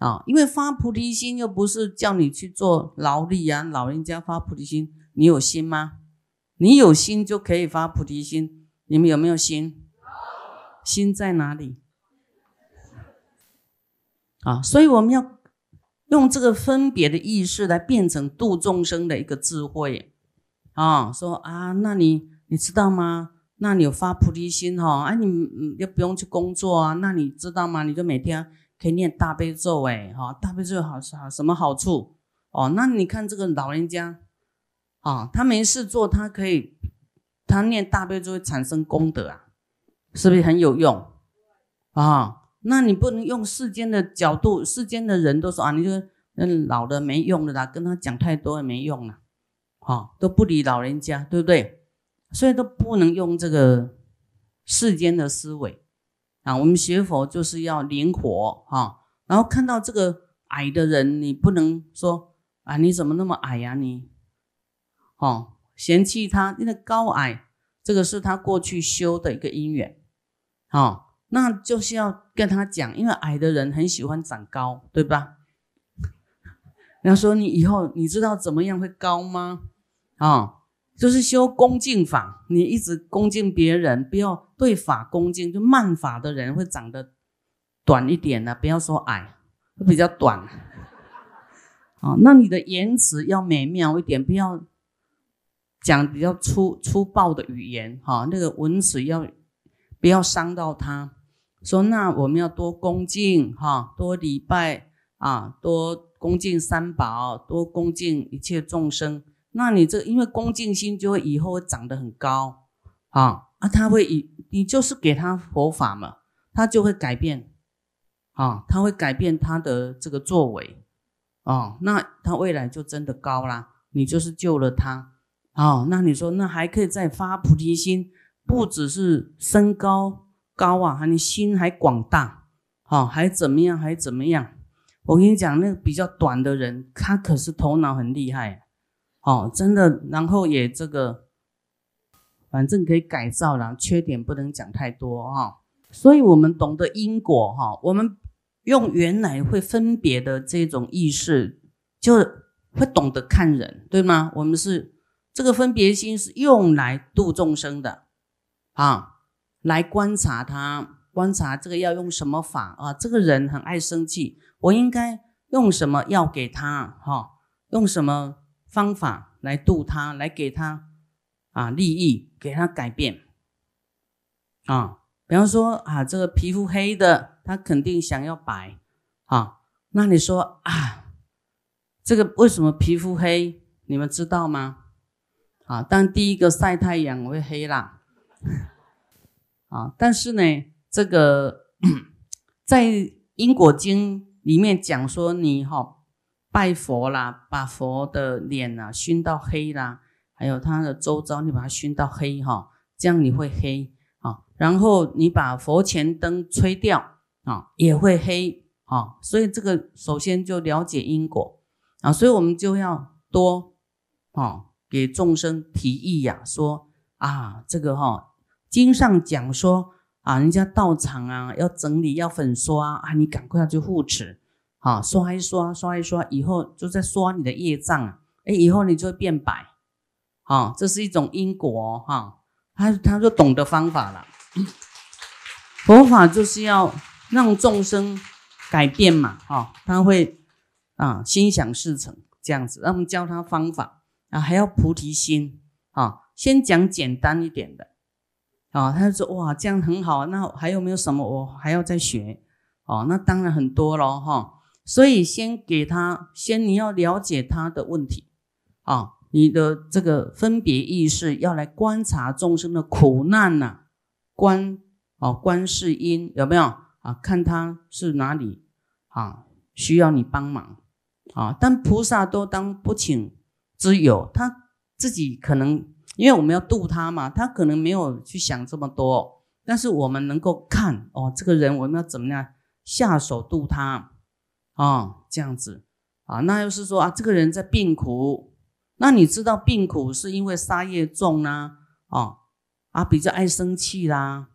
啊，因为发菩提心又不是叫你去做劳力啊，老人家发菩提心，你有心吗？你有心就可以发菩提心，你们有没有心？心在哪里？啊，所以我们要用这个分别的意识来变成度众生的一个智慧啊。说啊，那你你知道吗？那你有发菩提心哈？哎，你又不用去工作啊？那你知道吗？你就每天可以念大悲咒哎哈，大悲咒好好什么好处哦？那你看这个老人家啊，他没事做，他可以他念大悲咒会产生功德啊，是不是很有用啊？那你不能用世间的角度，世间的人都说啊，你就嗯老的没用的啦，跟他讲太多也没用了，哈，都不理老人家，对不对？所以都不能用这个世间的思维啊！我们学佛就是要灵活哈，然后看到这个矮的人，你不能说啊，你怎么那么矮呀？你哦，嫌弃他，因为高矮，这个是他过去修的一个因缘啊，那就是要跟他讲，因为矮的人很喜欢长高，对吧？人家说你以后你知道怎么样会高吗？啊？就是修恭敬法，你一直恭敬别人，不要对法恭敬。就慢法的人会长得短一点呢，不要说矮，会比较短。好，那你的言辞要美妙一点，不要讲比较粗粗暴的语言。哈，那个文词要不要伤到他？说那我们要多恭敬，哈，多礼拜啊，多恭敬三宝，多恭敬一切众生。那你这因为恭敬心就会以后会长得很高啊啊，他会以你就是给他佛法嘛，他就会改变啊，他会改变他的这个作为啊，那他未来就真的高啦。你就是救了他啊，那你说那还可以再发菩提心，不只是身高高啊，还你心还广大啊，还怎么样还怎么样？我跟你讲，那个比较短的人，他可是头脑很厉害。哦，真的，然后也这个，反正可以改造了，缺点不能讲太多哈。所以，我们懂得因果哈，我们用原来会分别的这种意识，就会懂得看人，对吗？我们是这个分别心是用来度众生的啊，来观察他，观察这个要用什么法啊？这个人很爱生气，我应该用什么药给他？哈，用什么？方法来度他，来给他啊利益，给他改变啊。比方说啊，这个皮肤黑的，他肯定想要白啊。那你说啊，这个为什么皮肤黑？你们知道吗？啊，但第一个晒太阳会黑啦。啊，但是呢，这个 在因果经里面讲说，你哈。拜佛啦，把佛的脸呐熏到黑啦，还有他的周遭，你把它熏到黑哈，这样你会黑啊。然后你把佛前灯吹掉啊，也会黑啊。所以这个首先就了解因果啊，所以我们就要多啊给众生提议呀，说啊这个哈经上讲说啊，人家道场啊要整理要粉刷啊，你赶快要去护持。好，刷一刷，刷一刷，以后就在刷你的业障啊！哎，以后你就会变白。好，这是一种因果哈。他他就懂得方法了。佛法就是要让众生改变嘛，哈，他会啊心想事成这样子。让我们教他方法啊，还要菩提心啊。先讲简单一点的啊，他就说哇，这样很好。那还有没有什么我还要再学？哦，那当然很多咯。哈。所以先给他，先你要了解他的问题啊，你的这个分别意识要来观察众生的苦难呐，观啊观世音有没有啊？看他是哪里啊需要你帮忙啊？但菩萨都当不请之友，他自己可能因为我们要度他嘛，他可能没有去想这么多，但是我们能够看哦，这个人我们要怎么样下手度他。啊，这样子。啊，那又是说啊，这个人在病苦，那你知道病苦是因为杀业重呢？啊啊，比较爱生气啦，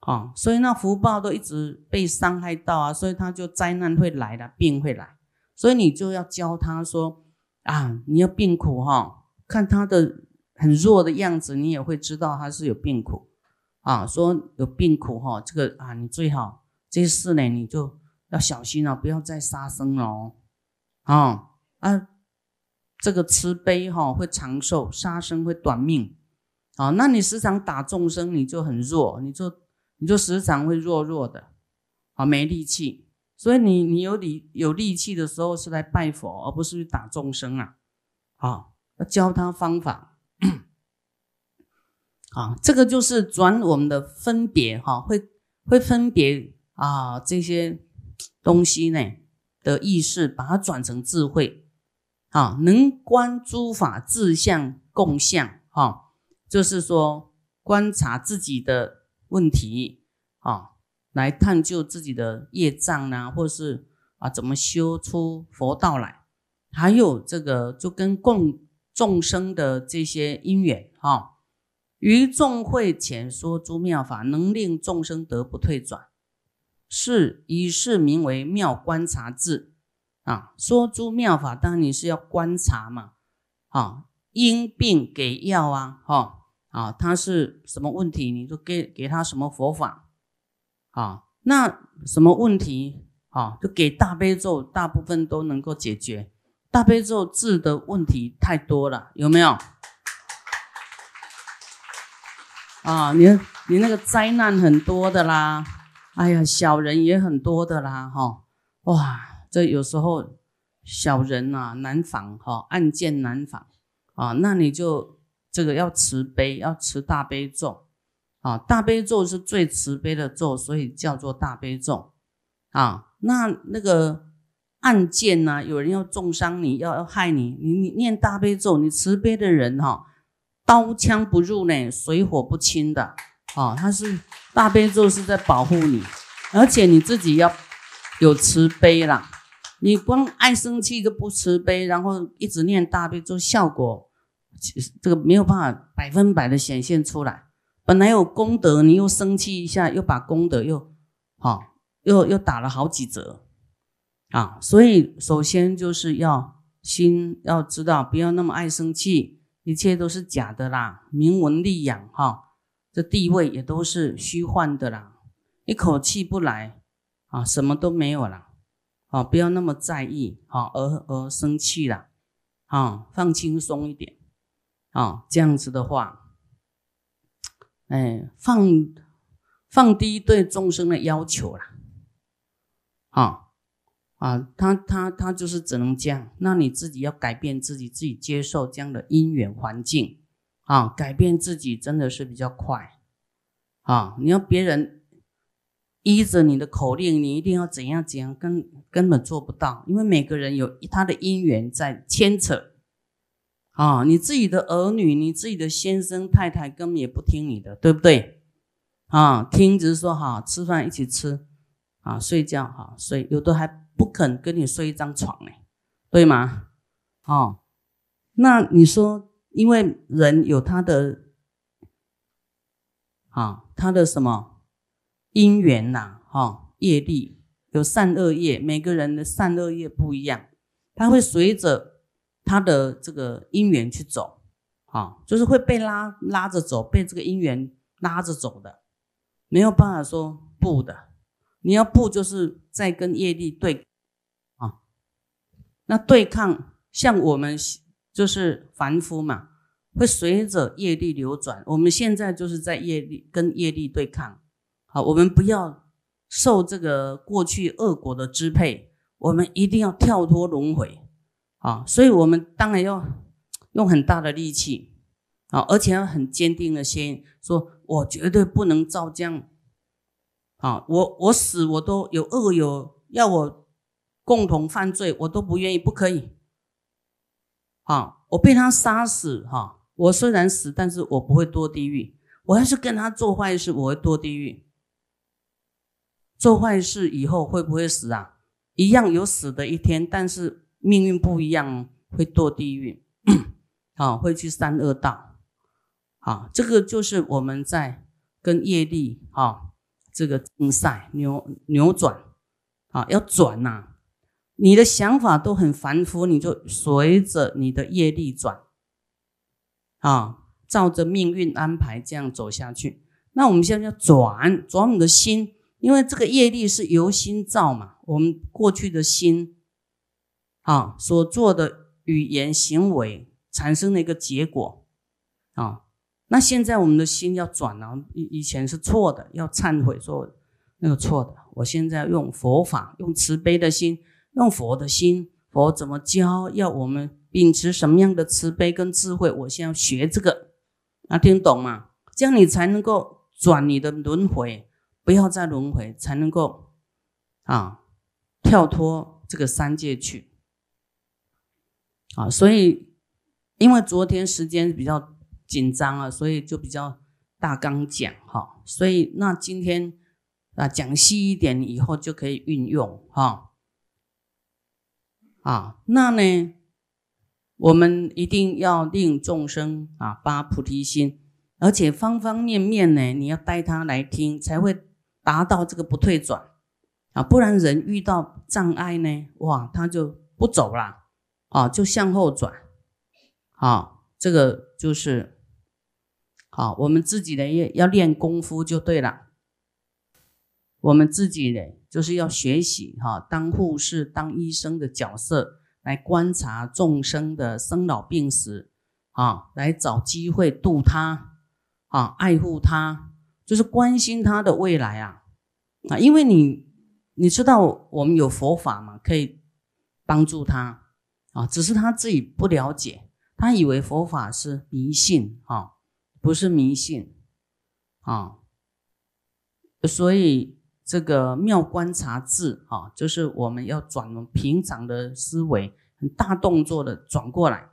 啊，所以那福报都一直被伤害到啊，所以他就灾难会来的，病会来，所以你就要教他说啊，你要病苦哈，看他的很弱的样子，你也会知道他是有病苦。啊，说有病苦哈，这个啊，你最好这事呢，你就要小心了，不要再杀生了哦，啊啊，这个慈悲哈会长寿，杀生会短命，啊，那你时常打众生，你就很弱，你就。你就时常会弱弱的，啊，没力气。所以你你有力有力气的时候是来拜佛，而不是去打众生啊。好，要教他方法。啊，这个就是转我们的分别哈，会会分别啊这些东西呢的意识，把它转成智慧。啊，能观诸法自相共相，哈，就是说观察自己的。问题啊，来探究自己的业障呢，或是啊怎么修出佛道来，还有这个就跟共众生的这些因缘哈，于众会前说诸妙法，能令众生得不退转，是以是名为妙观察智啊。说诸妙法，当然你是要观察嘛，啊，因病给药啊，哈。啊，他是什么问题，你就给给他什么佛法，啊，那什么问题啊，就给大悲咒，大部分都能够解决。大悲咒治的问题太多了，有没有？啊，你你那个灾难很多的啦，哎呀，小人也很多的啦，哈，哇，这有时候小人啊难防哈，暗箭难防啊，那你就。这个要慈悲，要持大悲咒啊！大悲咒是最慈悲的咒，所以叫做大悲咒啊。那那个案件呢？有人要重伤你，要要害你，你你念大悲咒，你慈悲的人哈，刀枪不入呢，水火不侵的哦。他是大悲咒是在保护你，而且你自己要有慈悲啦。你光爱生气就不慈悲，然后一直念大悲咒，效果。这个没有办法百分百的显现出来。本来有功德，你又生气一下，又把功德又，好，又又打了好几折，啊！所以首先就是要心要知道，不要那么爱生气，一切都是假的啦，名闻利养哈，这地位也都是虚幻的啦，一口气不来啊，什么都没有了，啊，不要那么在意，啊，而而生气了，啊，放轻松一点。啊，这样子的话，哎，放放低对众生的要求了，啊啊，他他他就是只能这样，那你自己要改变自己，自己接受这样的因缘环境，啊，改变自己真的是比较快，啊，你要别人依着你的口令，你一定要怎样怎样，根根本做不到，因为每个人有他的因缘在牵扯。啊，你自己的儿女，你自己的先生太太根本也不听你的，对不对？啊，听只是说好吃饭一起吃，啊，睡觉好睡，有的还不肯跟你睡一张床呢，对吗？哦，那你说，因为人有他的，啊，他的什么因缘呐？哈，业力有善恶业，每个人的善恶业不一样，他会随着。他的这个因缘去走，啊，就是会被拉拉着走，被这个因缘拉着走的，没有办法说不的。你要不，就是在跟业力对，啊，那对抗，像我们就是凡夫嘛，会随着业力流转。我们现在就是在业力跟业力对抗，好，我们不要受这个过去恶果的支配，我们一定要跳脱轮回。啊，所以我们当然要用很大的力气啊，而且要很坚定的心，说我绝对不能照这样啊，我我死我都有恶有要我共同犯罪，我都不愿意，不可以。啊，我被他杀死哈，我虽然死，但是我不会堕地狱。我要是跟他做坏事，我会堕地狱。做坏事以后会不会死啊？一样有死的一天，但是。命运不一样，会堕地狱，啊，会去三恶道，啊，这个就是我们在跟业力，啊，这个竞赛扭扭转啊，要转呐。你的想法都很繁复，你就随着你的业力转啊，照着命运安排这样走下去。那我们现在要转转你的心，因为这个业力是由心造嘛。我们过去的心啊所做的语言行为产生的一个结果啊。那现在我们的心要转了，以以前是错的，要忏悔说那个错的。我现在用佛法，用慈悲的心。用佛的心，佛怎么教？要我们秉持什么样的慈悲跟智慧？我先要学这个，啊，听懂吗？这样你才能够转你的轮回，不要再轮回，才能够啊跳脱这个三界去。啊，所以因为昨天时间比较紧张啊，所以就比较大纲讲哈。所以那今天啊讲细一点，以后就可以运用哈。啊那呢，我们一定要令众生啊发菩提心，而且方方面面呢，你要带他来听，才会达到这个不退转啊。不然人遇到障碍呢，哇，他就不走了啊，就向后转啊。这个就是好，我们自己的要要练功夫就对了。我们自己呢，就是要学习哈，当护士、当医生的角色，来观察众生的生老病死，啊，来找机会度他，啊，爱护他，就是关心他的未来啊，啊，因为你你知道我们有佛法嘛，可以帮助他，啊，只是他自己不了解，他以为佛法是迷信，啊，不是迷信，啊，所以。这个妙观察智啊，就是我们要转平常的思维，很大动作的转过来，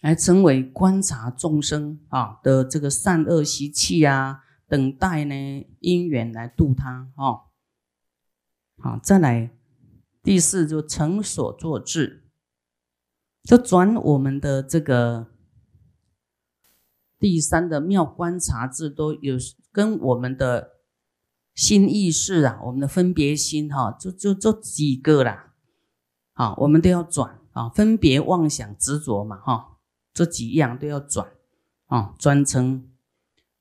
来成为观察众生啊的这个善恶习气啊，等待呢因缘来度他哦。好，再来第四就成所作智，就转我们的这个第三的妙观察智都有跟我们的。心意识啊，我们的分别心哈，就就这几个啦，好，我们都要转啊，分别妄想执着嘛哈，这几样都要转啊，转成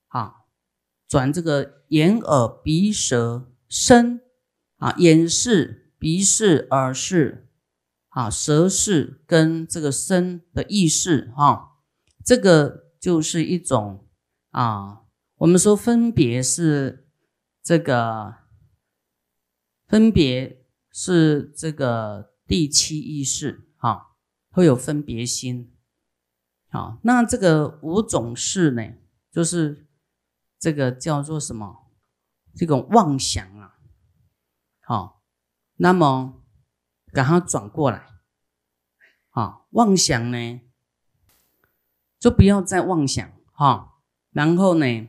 啊，转这个眼耳鼻舌身啊，眼视、鼻视、耳视啊，舌视跟这个身的意识哈，这个就是一种啊，我们说分别是。这个分别是这个第七意识，哈，会有分别心，好，那这个五种事呢，就是这个叫做什么？这种妄想啊，好，那么赶快转过来，好，妄想呢，就不要再妄想，哈，然后呢，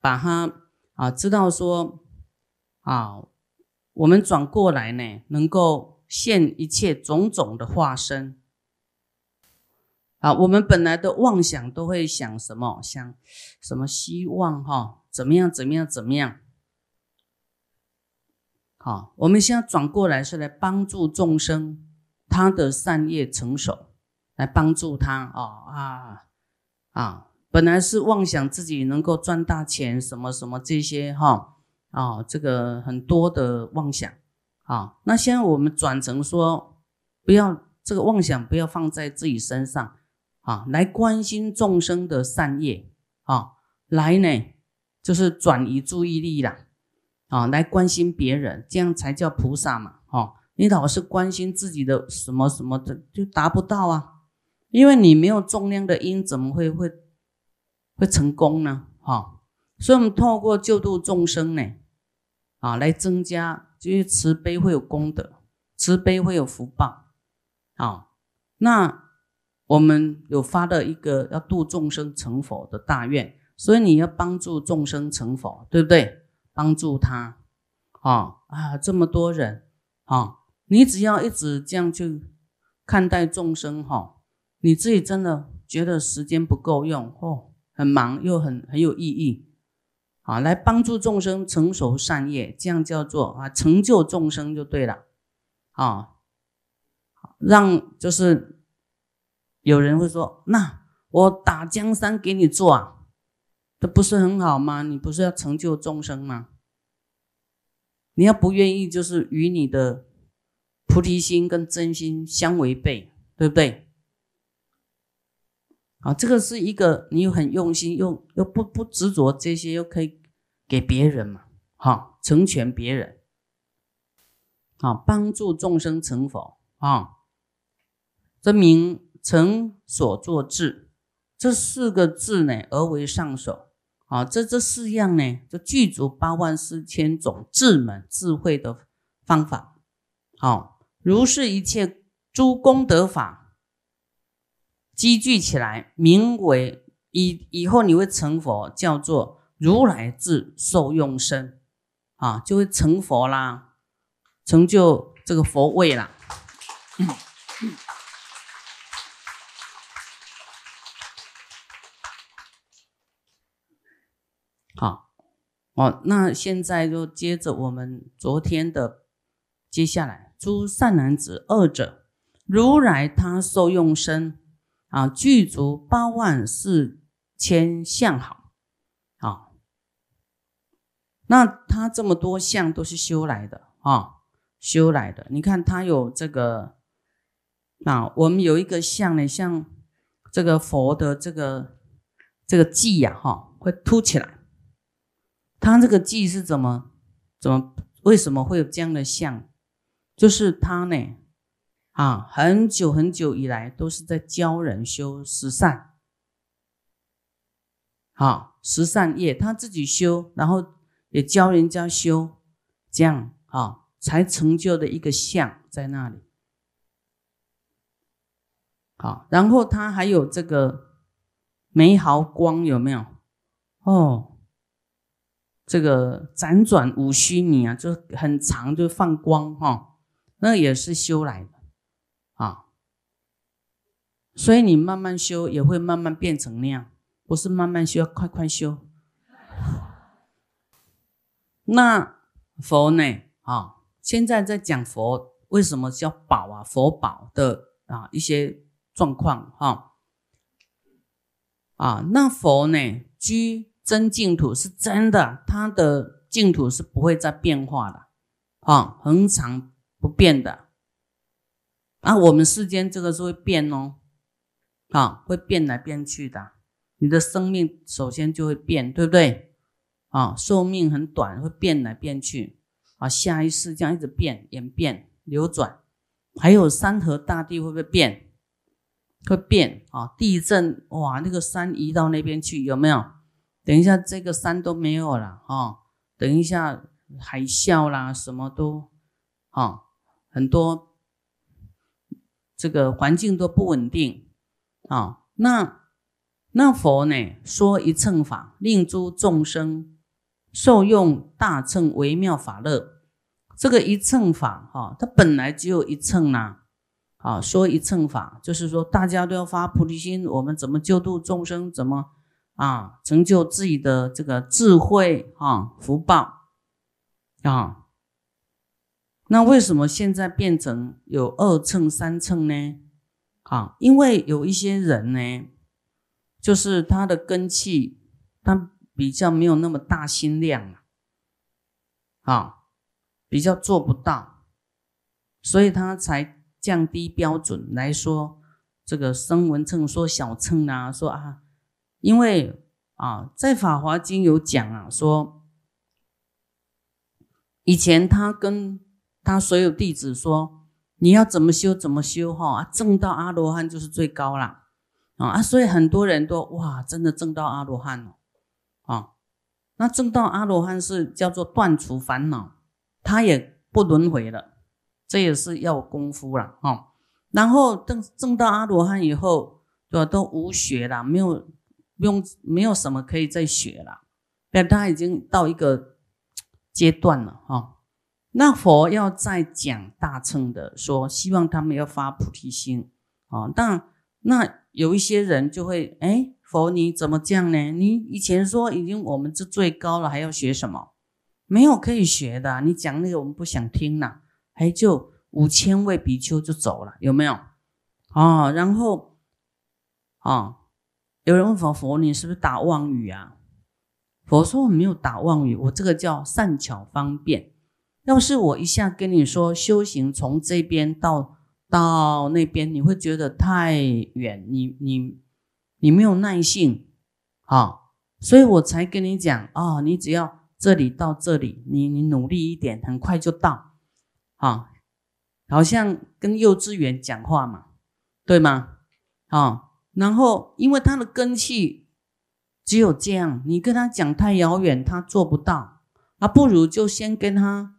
把它。啊，知道说，啊，我们转过来呢，能够现一切种种的化身。啊，我们本来的妄想都会想什么？想什么希望？哈，怎么样？怎么样？怎么样？好，我们现在转过来是来帮助众生，他的善业成熟，来帮助他。啊啊啊！本来是妄想自己能够赚大钱，什么什么这些哈啊，这个很多的妄想啊。那现在我们转成说，不要这个妄想，不要放在自己身上啊，来关心众生的善业啊，来呢就是转移注意力啦啊，来关心别人，这样才叫菩萨嘛哈。你老是关心自己的什么什么的，就达不到啊，因为你没有重量的因，怎么会会？会成功呢，哈，所以我们透过救度众生呢，啊，来增加，就是慈悲会有功德，慈悲会有福报，啊，那我们有发的一个要度众生成佛的大愿，所以你要帮助众生成佛，对不对？帮助他，啊啊，这么多人，啊，你只要一直这样去看待众生，哈，你自己真的觉得时间不够用，哦。很忙又很很有意义，啊，来帮助众生成熟善业，这样叫做啊成就众生就对了啊。让就是有人会说，那我打江山给你做啊，这不是很好吗？你不是要成就众生吗？你要不愿意，就是与你的菩提心跟真心相违背，对不对？啊，这个是一个你又很用心，又又不不执着这些，又可以给别人嘛，哈，成全别人，啊，帮助众生成佛啊，这名成所作智，这四个字呢，而为上首。啊，这这四样呢，就具足八万四千种智门智慧的方法。好，如是一切诸功德法积聚起来，名为以以后你会成佛，叫做如来智受用身，啊，就会成佛啦，成就这个佛位啦。好，哦，那现在就接着我们昨天的，接下来诸善男子二者，如来他受用身啊，具足八万四千相好，啊，那他这么多相都是修来的啊，修来的。你看他有这个，啊，我们有一个相呢，像这个佛的这个这个髻呀，哈，会凸起来。他这个记是怎么怎么为什么会有这样的相？就是他呢，啊，很久很久以来都是在教人修十善，好十善业，他自己修，然后也教人家修，这样啊，才成就的一个相在那里。好，然后他还有这个美好光有没有？哦。这个辗转五须弥啊，就很长，就放光哈，那也是修来的。所以你慢慢修，也会慢慢变成那样，不是慢慢修，要快快修。那佛呢？啊，现在在讲佛为什么叫宝啊？佛宝的啊一些状况哈。啊，那佛呢居。真净土是真的，它的净土是不会再变化的，啊，恒常不变的。啊，我们世间这个是会变哦，啊，会变来变去的。你的生命首先就会变，对不对？啊，寿命很短，会变来变去。啊，下一世这样一直变、演变、流转。还有山河大地会不会变？会变啊！地震哇，那个山移到那边去，有没有？等一下，这个山都没有了啊。等一下，海啸啦，什么都，啊，很多这个环境都不稳定啊。那那佛呢，说一乘法，令诸众生受用大乘微妙法乐。这个一乘法哈，它本来只有一乘呐。啊，说一乘法，就是说大家都要发菩提心，我们怎么救度众生，怎么？啊，成就自己的这个智慧啊，福报啊。那为什么现在变成有二乘、三乘呢？啊，因为有一些人呢，就是他的根气，他比较没有那么大心量啊，比较做不到，所以他才降低标准来说，这个声闻称说小称啊，说啊。因为啊，在《法华经》有讲啊，说以前他跟他所有弟子说，你要怎么修怎么修哈，证到阿罗汉就是最高了啊！所以很多人都哇，真的证到阿罗汉了啊！那证到阿罗汉是叫做断除烦恼，他也不轮回了，这也是要功夫了哈。然后证证到阿罗汉以后，对吧？都无学了，没有。用，没有什么可以再学了，但他已经到一个阶段了哈。那佛要再讲大乘的，说希望他们要发菩提心啊。但那有一些人就会哎，佛你怎么这样呢？你以前说已经我们是最高了，还要学什么？没有可以学的。你讲那个我们不想听了，还就五千位比丘就走了，有没有？啊，然后啊，有人问佛佛你是不是打妄语啊？佛说我没有打妄语，我这个叫善巧方便。要是我一下跟你说修行从这边到到那边，你会觉得太远，你你。你没有耐性，啊，所以我才跟你讲啊，你只要这里到这里，你你努力一点，很快就到，啊，好像跟幼稚园讲话嘛，对吗？啊，然后因为他的根气只有这样，你跟他讲太遥远，他做不到，啊，不如就先跟他，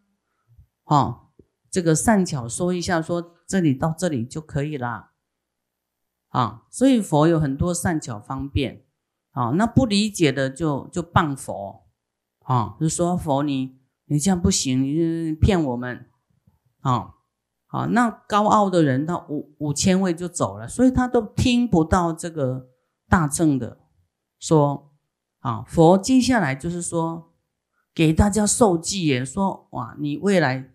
哦，这个善巧说一下，说这里到这里就可以了。啊，所以佛有很多善巧方便，啊，那不理解的就就谤佛，啊，就说佛你你这样不行，你骗我们，啊，好，那高傲的人他五五千位就走了，所以他都听不到这个大正的说，啊，佛接下来就是说给大家受记耶，说哇，你未来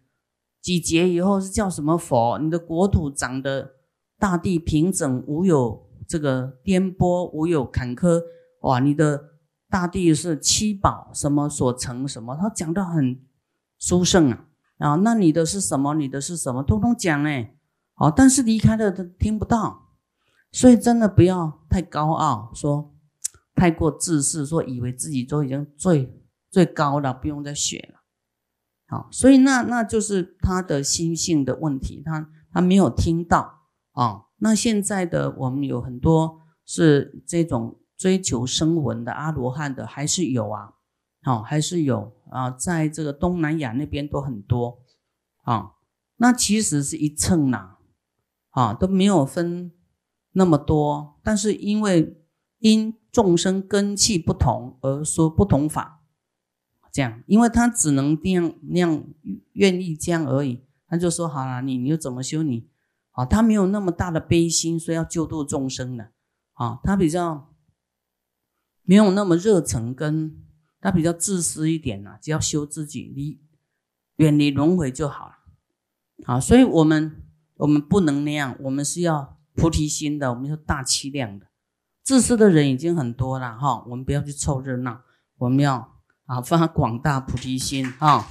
几劫以后是叫什么佛？你的国土长得。大地平整，无有这个颠簸，无有坎坷。哇，你的大地是七宝什么所成？什么？他讲的很殊胜啊啊！那你的是什么？你的是什么？通通讲哎，好，但是离开了他听不到，所以真的不要太高傲，说太过自视，说以为自己都已经最最高了，不用再学了。好，所以那那就是他的心性的问题，他他没有听到。啊，那现在的我们有很多是这种追求声闻的阿罗汉的，还是有啊？好，还是有啊，在这个东南亚那边都很多啊。那其实是一称呐，啊都没有分那么多，但是因为因众生根器不同而说不同法，这样，因为他只能这样那样愿意这样而已，他就说好了，你你又怎么修你？啊，他没有那么大的悲心，说要救度众生的。啊，他比较没有那么热忱，跟他比较自私一点呐，只要修自己，离远离轮回就好了。好，所以我们我们不能那样，我们是要菩提心的，我们要大气量的。自私的人已经很多了哈，我们不要去凑热闹，我们要啊发广大菩提心啊。